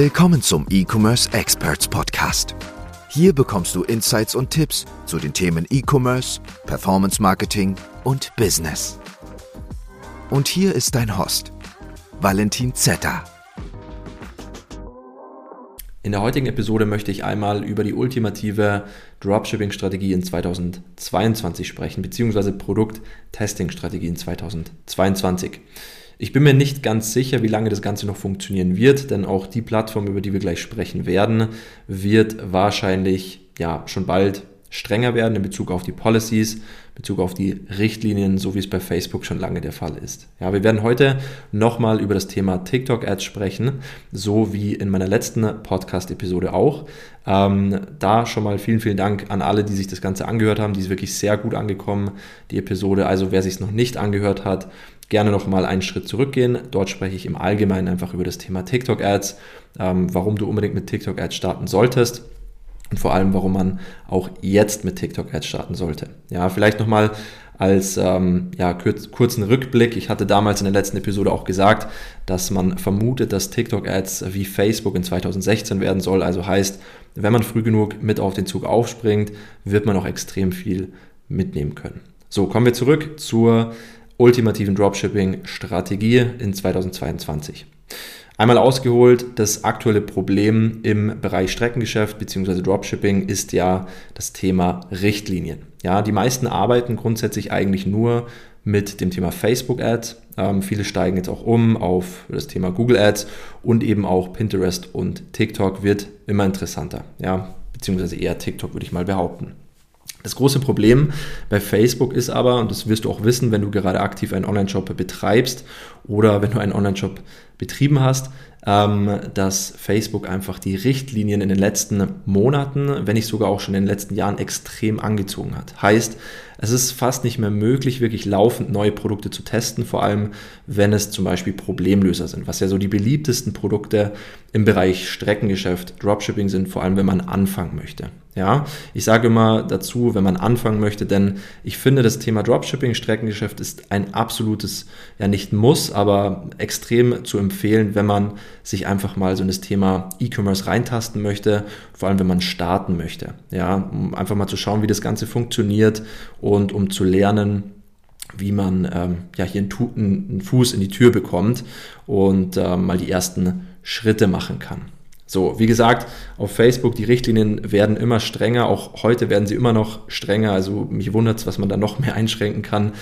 Willkommen zum E-Commerce Experts Podcast. Hier bekommst du Insights und Tipps zu den Themen E-Commerce, Performance Marketing und Business. Und hier ist dein Host, Valentin Zetter. In der heutigen Episode möchte ich einmal über die ultimative Dropshipping-Strategie in 2022 sprechen, beziehungsweise Produkt-Testing-Strategie in 2022. Ich bin mir nicht ganz sicher, wie lange das Ganze noch funktionieren wird, denn auch die Plattform, über die wir gleich sprechen werden, wird wahrscheinlich ja schon bald strenger werden in Bezug auf die Policies, in Bezug auf die Richtlinien, so wie es bei Facebook schon lange der Fall ist. Ja, wir werden heute nochmal über das Thema TikTok-Ads sprechen, so wie in meiner letzten Podcast-Episode auch. Ähm, da schon mal vielen, vielen Dank an alle, die sich das Ganze angehört haben. Die ist wirklich sehr gut angekommen, die Episode. Also wer sich es noch nicht angehört hat, gerne noch mal einen Schritt zurückgehen. Dort spreche ich im Allgemeinen einfach über das Thema TikTok-Ads, ähm, warum du unbedingt mit TikTok-Ads starten solltest und vor allem, warum man auch jetzt mit TikTok-Ads starten sollte. Ja, vielleicht nochmal als ähm, ja, kurz, kurzen Rückblick. Ich hatte damals in der letzten Episode auch gesagt, dass man vermutet, dass TikTok-Ads wie Facebook in 2016 werden soll. Also heißt, wenn man früh genug mit auf den Zug aufspringt, wird man auch extrem viel mitnehmen können. So, kommen wir zurück zur ultimativen Dropshipping-Strategie in 2022. Einmal ausgeholt, das aktuelle Problem im Bereich Streckengeschäft bzw. Dropshipping ist ja das Thema Richtlinien. Ja, die meisten arbeiten grundsätzlich eigentlich nur mit dem Thema Facebook Ads. Ähm, viele steigen jetzt auch um auf das Thema Google Ads und eben auch Pinterest und TikTok wird immer interessanter. Ja, beziehungsweise eher TikTok würde ich mal behaupten. Das große Problem bei Facebook ist aber, und das wirst du auch wissen, wenn du gerade aktiv einen Online-Shop betreibst oder wenn du einen Online-Shop betrieben hast, ähm, dass Facebook einfach die Richtlinien in den letzten Monaten, wenn nicht sogar auch schon in den letzten Jahren extrem angezogen hat. Heißt, es ist fast nicht mehr möglich, wirklich laufend neue Produkte zu testen, vor allem wenn es zum Beispiel Problemlöser sind, was ja so die beliebtesten Produkte im Bereich Streckengeschäft, Dropshipping sind, vor allem wenn man anfangen möchte. Ja, ich sage immer dazu, wenn man anfangen möchte, denn ich finde, das Thema Dropshipping, Streckengeschäft ist ein absolutes, ja nicht muss, aber extrem zu empfehlen, wenn man sich einfach mal so in das Thema E-Commerce reintasten möchte, vor allem wenn man starten möchte. Ja, um einfach mal zu schauen, wie das Ganze funktioniert und um zu lernen, wie man ähm, ja hier einen, einen, Fuß in die Tür bekommt und ähm, mal die ersten Schritte machen kann. So, wie gesagt, auf Facebook, die Richtlinien werden immer strenger. Auch heute werden sie immer noch strenger. Also mich wundert es, was man da noch mehr einschränken kann.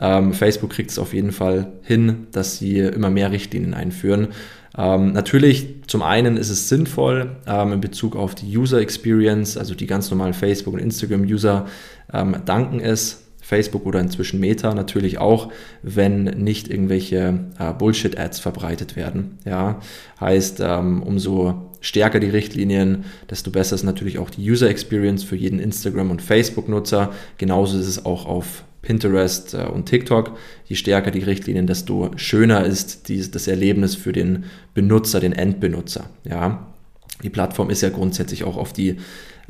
Ähm, Facebook kriegt es auf jeden Fall hin, dass sie immer mehr Richtlinien einführen. Ähm, natürlich, zum einen ist es sinnvoll ähm, in Bezug auf die User Experience, also die ganz normalen Facebook- und Instagram-User ähm, danken es, Facebook oder inzwischen Meta natürlich auch, wenn nicht irgendwelche äh, Bullshit-Ads verbreitet werden. Ja, heißt, ähm, umso stärker die Richtlinien, desto besser ist natürlich auch die User Experience für jeden Instagram- und Facebook-Nutzer. Genauso ist es auch auf Pinterest äh, und TikTok. Je stärker die Richtlinien, desto schöner ist die, das Erlebnis für den Benutzer, den Endbenutzer. Ja, die Plattform ist ja grundsätzlich auch auf die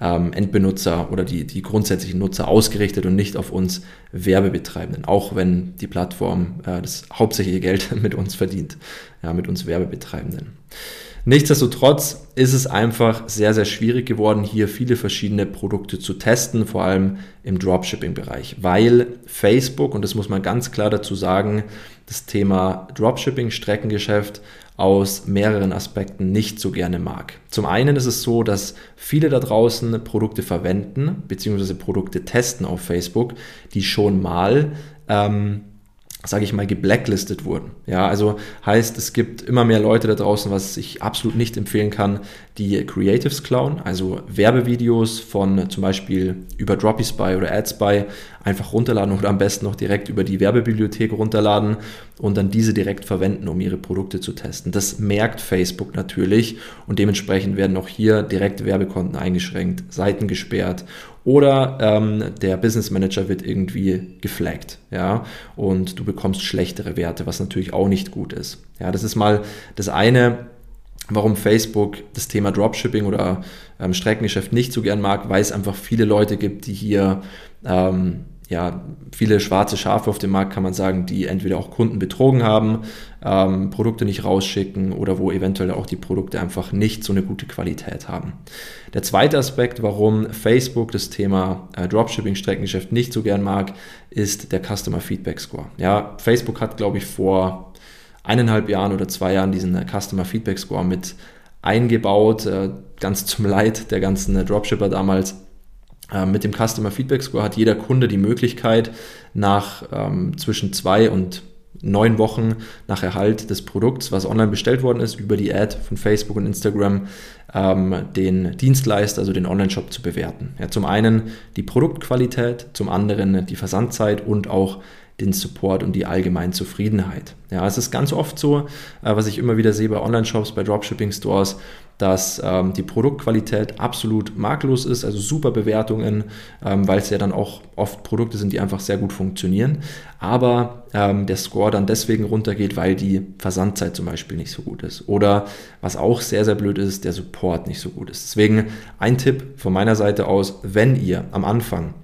ähm, Endbenutzer oder die, die grundsätzlichen Nutzer ausgerichtet und nicht auf uns Werbebetreibenden, auch wenn die Plattform äh, das hauptsächliche Geld mit uns verdient, ja, mit uns Werbebetreibenden. Nichtsdestotrotz ist es einfach sehr, sehr schwierig geworden, hier viele verschiedene Produkte zu testen, vor allem im Dropshipping-Bereich, weil Facebook, und das muss man ganz klar dazu sagen, das Thema Dropshipping, Streckengeschäft aus mehreren Aspekten nicht so gerne mag. Zum einen ist es so, dass viele da draußen Produkte verwenden, beziehungsweise Produkte testen auf Facebook, die schon mal ähm, sage ich mal, geblacklistet wurden. Ja, also heißt, es gibt immer mehr Leute da draußen, was ich absolut nicht empfehlen kann, die Creatives klauen, also Werbevideos von zum Beispiel über DroppySpy oder AdSpy einfach runterladen oder am besten noch direkt über die Werbebibliothek runterladen und dann diese direkt verwenden, um ihre Produkte zu testen. Das merkt Facebook natürlich und dementsprechend werden auch hier direkt Werbekonten eingeschränkt, Seiten gesperrt oder ähm, der Business Manager wird irgendwie geflaggt, ja, und du bekommst schlechtere Werte, was natürlich auch nicht gut ist. Ja, das ist mal das eine, warum Facebook das Thema Dropshipping oder ähm, Streckengeschäft nicht so gern mag, weil es einfach viele Leute gibt, die hier ähm, ja, viele schwarze Schafe auf dem Markt, kann man sagen, die entweder auch Kunden betrogen haben, ähm, Produkte nicht rausschicken oder wo eventuell auch die Produkte einfach nicht so eine gute Qualität haben. Der zweite Aspekt, warum Facebook das Thema äh, Dropshipping-Streckengeschäft nicht so gern mag, ist der Customer Feedback Score. Ja, Facebook hat, glaube ich, vor eineinhalb Jahren oder zwei Jahren diesen äh, Customer Feedback Score mit eingebaut, äh, ganz zum Leid der ganzen äh, Dropshipper damals mit dem Customer Feedback Score hat jeder Kunde die Möglichkeit, nach ähm, zwischen zwei und neun Wochen nach Erhalt des Produkts, was online bestellt worden ist, über die Ad von Facebook und Instagram, ähm, den Dienstleister, also den Online-Shop zu bewerten. Ja, zum einen die Produktqualität, zum anderen die Versandzeit und auch den Support und die allgemeine Zufriedenheit. Ja, es ist ganz oft so, äh, was ich immer wieder sehe bei Online-Shops, bei Dropshipping-Stores, dass ähm, die Produktqualität absolut makellos ist, also super Bewertungen, ähm, weil es ja dann auch oft Produkte sind, die einfach sehr gut funktionieren. Aber ähm, der Score dann deswegen runtergeht, weil die Versandzeit zum Beispiel nicht so gut ist. Oder was auch sehr, sehr blöd ist, der Support nicht so gut ist. Deswegen ein Tipp von meiner Seite aus, wenn ihr am Anfang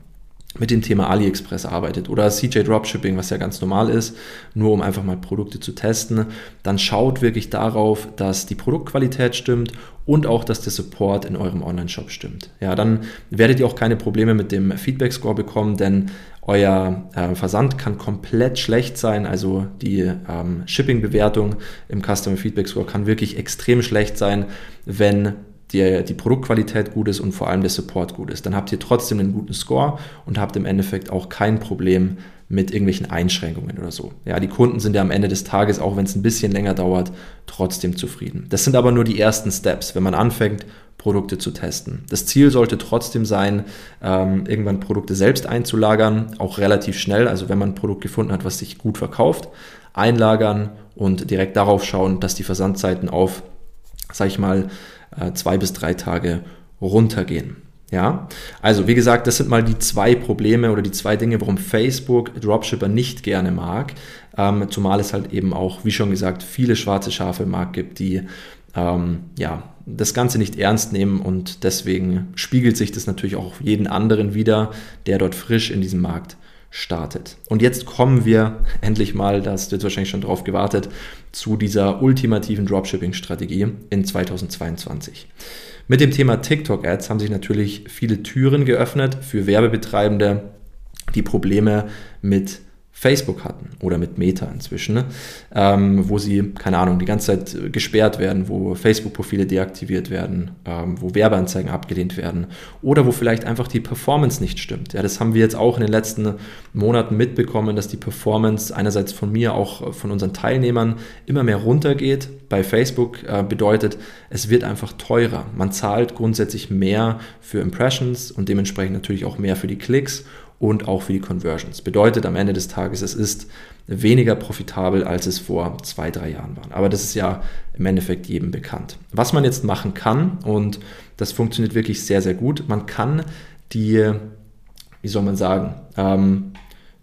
mit dem Thema AliExpress arbeitet oder CJ Dropshipping, was ja ganz normal ist, nur um einfach mal Produkte zu testen, dann schaut wirklich darauf, dass die Produktqualität stimmt und auch, dass der Support in eurem Online-Shop stimmt. Ja, dann werdet ihr auch keine Probleme mit dem Feedback-Score bekommen, denn euer äh, Versand kann komplett schlecht sein. Also die ähm, Shipping-Bewertung im Customer Feedback Score kann wirklich extrem schlecht sein, wenn die, die Produktqualität gut ist und vor allem der Support gut ist. Dann habt ihr trotzdem einen guten Score und habt im Endeffekt auch kein Problem mit irgendwelchen Einschränkungen oder so. Ja, die Kunden sind ja am Ende des Tages, auch wenn es ein bisschen länger dauert, trotzdem zufrieden. Das sind aber nur die ersten Steps, wenn man anfängt, Produkte zu testen. Das Ziel sollte trotzdem sein, ähm, irgendwann Produkte selbst einzulagern, auch relativ schnell. Also wenn man ein Produkt gefunden hat, was sich gut verkauft, einlagern und direkt darauf schauen, dass die Versandzeiten auf, sag ich mal, äh, zwei bis drei Tage runtergehen. Ja, also wie gesagt, das sind mal die zwei Probleme oder die zwei Dinge, warum Facebook Dropshipper nicht gerne mag. Ähm, zumal es halt eben auch, wie schon gesagt, viele schwarze Schafe im Markt gibt, die ähm, ja, das Ganze nicht ernst nehmen und deswegen spiegelt sich das natürlich auch jeden anderen wieder, der dort frisch in diesem Markt startet. Und jetzt kommen wir endlich mal, da hast du jetzt wahrscheinlich schon drauf gewartet, zu dieser ultimativen Dropshipping-Strategie in 2022. Mit dem Thema TikTok-Ads haben sich natürlich viele Türen geöffnet für Werbebetreibende, die Probleme mit Facebook hatten oder mit Meta inzwischen, ne? ähm, wo sie, keine Ahnung, die ganze Zeit gesperrt werden, wo Facebook-Profile deaktiviert werden, ähm, wo Werbeanzeigen abgelehnt werden oder wo vielleicht einfach die Performance nicht stimmt. Ja, das haben wir jetzt auch in den letzten Monaten mitbekommen, dass die Performance einerseits von mir, auch von unseren Teilnehmern immer mehr runtergeht. Bei Facebook äh, bedeutet, es wird einfach teurer. Man zahlt grundsätzlich mehr für Impressions und dementsprechend natürlich auch mehr für die Klicks und auch für die Conversions. Bedeutet am Ende des Tages, es ist weniger profitabel, als es vor zwei, drei Jahren war. Aber das ist ja im Endeffekt jedem bekannt. Was man jetzt machen kann, und das funktioniert wirklich sehr, sehr gut, man kann die, wie soll man sagen, ähm,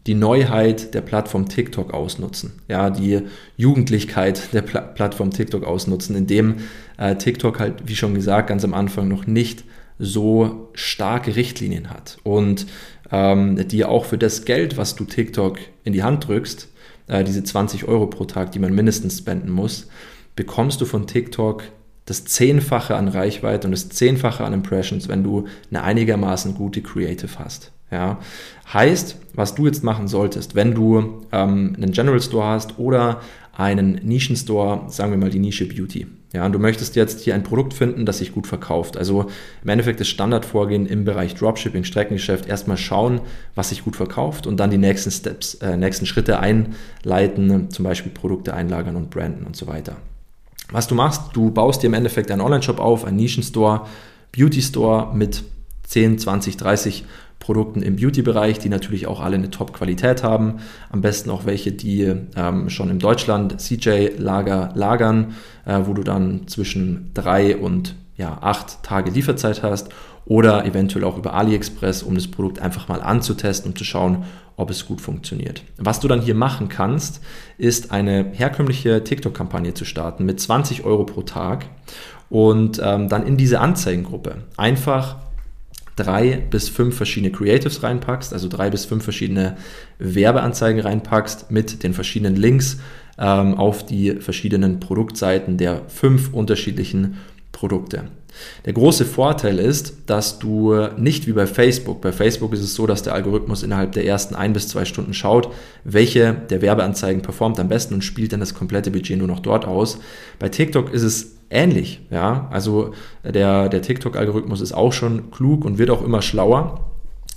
die Neuheit der Plattform TikTok ausnutzen. Ja, die Jugendlichkeit der Pla Plattform TikTok ausnutzen, indem äh, TikTok halt, wie schon gesagt, ganz am Anfang noch nicht so starke Richtlinien hat. Und ähm, die auch für das Geld, was du TikTok in die Hand drückst, äh, diese 20 Euro pro Tag, die man mindestens spenden muss, bekommst du von TikTok das Zehnfache an Reichweite und das Zehnfache an Impressions, wenn du eine einigermaßen gute Creative hast. Ja, heißt, was du jetzt machen solltest, wenn du ähm, einen General Store hast oder einen Nischenstore, sagen wir mal die Nische Beauty. Ja, und du möchtest jetzt hier ein Produkt finden, das sich gut verkauft. Also im Endeffekt das Standardvorgehen im Bereich Dropshipping, Streckengeschäft, erstmal schauen, was sich gut verkauft und dann die nächsten Steps, äh, nächsten Schritte einleiten, zum Beispiel Produkte einlagern und branden und so weiter. Was du machst, du baust dir im Endeffekt einen Online-Shop auf, einen Nischenstore, Beauty Store mit 10, 20, 30 Produkten im Beauty-Bereich, die natürlich auch alle eine Top-Qualität haben. Am besten auch welche, die ähm, schon in Deutschland CJ-Lager lagern, äh, wo du dann zwischen drei und ja, acht Tage Lieferzeit hast oder eventuell auch über AliExpress, um das Produkt einfach mal anzutesten und zu schauen, ob es gut funktioniert. Was du dann hier machen kannst, ist eine herkömmliche TikTok-Kampagne zu starten mit 20 Euro pro Tag und ähm, dann in diese Anzeigengruppe einfach drei bis fünf verschiedene Creatives reinpackst, also drei bis fünf verschiedene Werbeanzeigen reinpackst mit den verschiedenen Links ähm, auf die verschiedenen Produktseiten der fünf unterschiedlichen Produkte. Der große Vorteil ist, dass du nicht wie bei Facebook, bei Facebook ist es so, dass der Algorithmus innerhalb der ersten ein bis zwei Stunden schaut, welche der Werbeanzeigen performt am besten und spielt dann das komplette Budget nur noch dort aus. Bei TikTok ist es ähnlich, ja, also der, der TikTok-Algorithmus ist auch schon klug und wird auch immer schlauer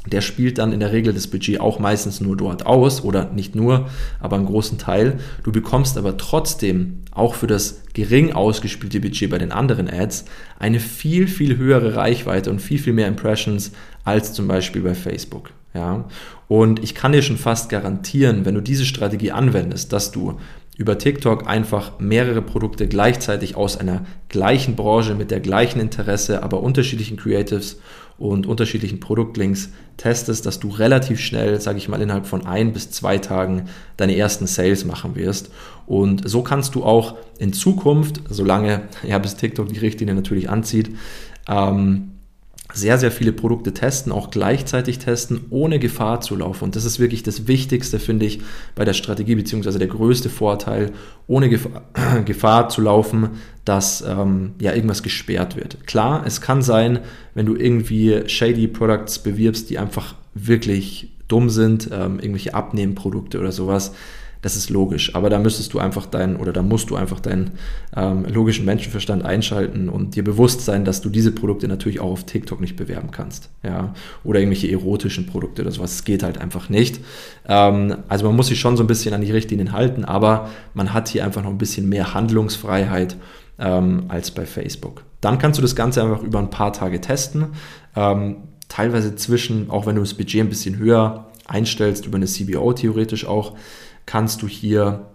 der spielt dann in der Regel das Budget auch meistens nur dort aus oder nicht nur, aber einen großen Teil. Du bekommst aber trotzdem auch für das gering ausgespielte Budget bei den anderen Ads eine viel, viel höhere Reichweite und viel, viel mehr Impressions als zum Beispiel bei Facebook. Ja, und ich kann dir schon fast garantieren, wenn du diese Strategie anwendest, dass du über TikTok einfach mehrere Produkte gleichzeitig aus einer gleichen Branche mit der gleichen Interesse, aber unterschiedlichen Creatives und unterschiedlichen Produktlinks testest, dass du relativ schnell, sage ich mal, innerhalb von ein bis zwei Tagen deine ersten Sales machen wirst. Und so kannst du auch in Zukunft, solange ja bis TikTok die Richtlinie natürlich anzieht, ähm, sehr, sehr viele Produkte testen, auch gleichzeitig testen, ohne Gefahr zu laufen. Und das ist wirklich das Wichtigste, finde ich, bei der Strategie, beziehungsweise der größte Vorteil, ohne Gefahr, Gefahr zu laufen, dass ähm, ja irgendwas gesperrt wird. Klar, es kann sein, wenn du irgendwie shady Products bewirbst, die einfach wirklich dumm sind, ähm, irgendwelche Abnehmprodukte oder sowas, das ist logisch. Aber da müsstest du einfach deinen oder da musst du einfach deinen ähm, logischen Menschenverstand einschalten und dir bewusst sein, dass du diese Produkte natürlich auch auf TikTok nicht bewerben kannst. Ja? Oder irgendwelche erotischen Produkte oder sowas. Das geht halt einfach nicht. Ähm, also man muss sich schon so ein bisschen an die Richtlinien halten, aber man hat hier einfach noch ein bisschen mehr Handlungsfreiheit ähm, als bei Facebook. Dann kannst du das Ganze einfach über ein paar Tage testen. Ähm, teilweise zwischen, auch wenn du das Budget ein bisschen höher einstellst, über eine CBO theoretisch auch, kannst du hier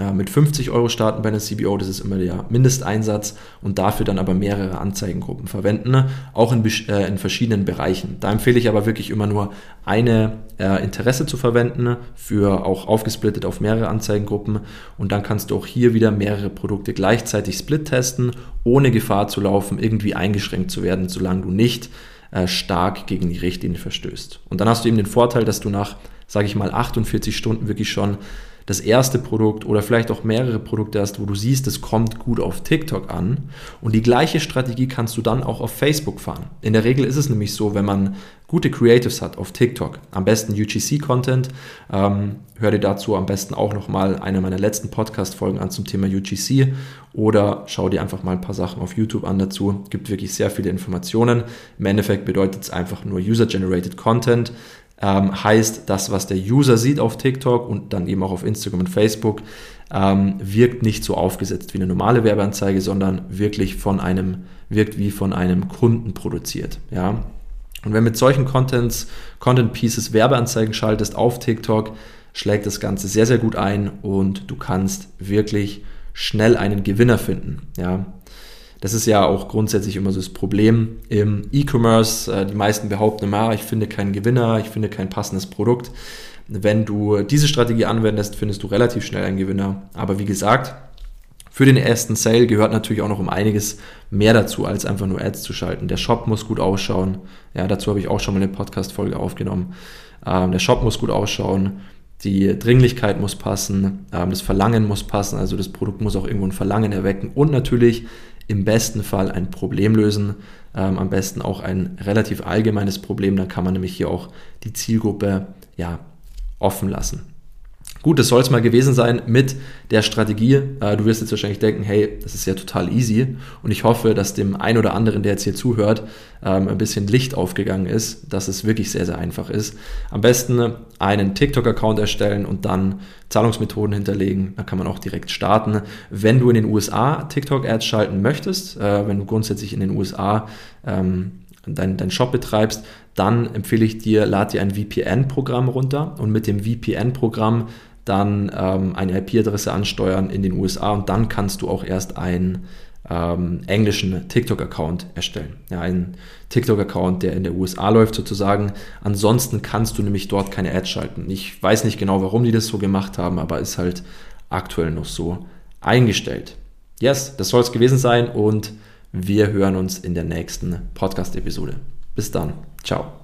äh, mit 50 Euro starten bei einer CBO, das ist immer der Mindesteinsatz und dafür dann aber mehrere Anzeigengruppen verwenden, ne? auch in, äh, in, verschiedenen Bereichen. Da empfehle ich aber wirklich immer nur eine äh, Interesse zu verwenden, für auch aufgesplittet auf mehrere Anzeigengruppen und dann kannst du auch hier wieder mehrere Produkte gleichzeitig split testen, ohne Gefahr zu laufen, irgendwie eingeschränkt zu werden, solange du nicht äh, stark gegen die Richtlinie verstößt. Und dann hast du eben den Vorteil, dass du nach sage ich mal, 48 Stunden wirklich schon das erste Produkt oder vielleicht auch mehrere Produkte hast, wo du siehst, es kommt gut auf TikTok an. Und die gleiche Strategie kannst du dann auch auf Facebook fahren. In der Regel ist es nämlich so, wenn man gute Creatives hat auf TikTok, am besten UGC-Content, ähm, hör dir dazu am besten auch nochmal eine meiner letzten Podcast-Folgen an zum Thema UGC oder schau dir einfach mal ein paar Sachen auf YouTube an dazu. Gibt wirklich sehr viele Informationen. Im Endeffekt bedeutet es einfach nur User-Generated Content ähm, heißt, das, was der User sieht auf TikTok und dann eben auch auf Instagram und Facebook, ähm, wirkt nicht so aufgesetzt wie eine normale Werbeanzeige, sondern wirklich von einem, wirkt wie von einem Kunden produziert. Ja? Und wenn mit solchen Contents, Content Pieces Werbeanzeigen schaltest auf TikTok, schlägt das Ganze sehr, sehr gut ein und du kannst wirklich schnell einen Gewinner finden. Ja? Das ist ja auch grundsätzlich immer so das Problem im E-Commerce. Äh, die meisten behaupten immer, ich finde keinen Gewinner, ich finde kein passendes Produkt. Wenn du diese Strategie anwendest, findest du relativ schnell einen Gewinner. Aber wie gesagt, für den ersten Sale gehört natürlich auch noch um einiges mehr dazu, als einfach nur Ads zu schalten. Der Shop muss gut ausschauen. Ja, dazu habe ich auch schon mal eine Podcast-Folge aufgenommen. Ähm, der Shop muss gut ausschauen. Die Dringlichkeit muss passen. Ähm, das Verlangen muss passen. Also das Produkt muss auch irgendwo ein Verlangen erwecken. Und natürlich im besten Fall ein Problem lösen, ähm, am besten auch ein relativ allgemeines Problem, dann kann man nämlich hier auch die Zielgruppe ja, offen lassen. Gut, das soll es mal gewesen sein mit der Strategie. Äh, du wirst jetzt wahrscheinlich denken, hey, das ist ja total easy. Und ich hoffe, dass dem einen oder anderen, der jetzt hier zuhört, ähm, ein bisschen Licht aufgegangen ist, dass es wirklich sehr, sehr einfach ist. Am besten einen TikTok-Account erstellen und dann Zahlungsmethoden hinterlegen. Da kann man auch direkt starten. Wenn du in den USA TikTok-Ads schalten möchtest, äh, wenn du grundsätzlich in den USA ähm, deinen dein Shop betreibst, dann empfehle ich dir, lad dir ein VPN-Programm runter und mit dem VPN-Programm dann ähm, eine IP-Adresse ansteuern in den USA und dann kannst du auch erst einen ähm, englischen TikTok-Account erstellen. Ja, einen TikTok-Account, der in der USA läuft sozusagen. Ansonsten kannst du nämlich dort keine Ads schalten. Ich weiß nicht genau, warum die das so gemacht haben, aber ist halt aktuell noch so eingestellt. Yes, das soll es gewesen sein und wir hören uns in der nächsten Podcast-Episode. Bis dann. Ciao.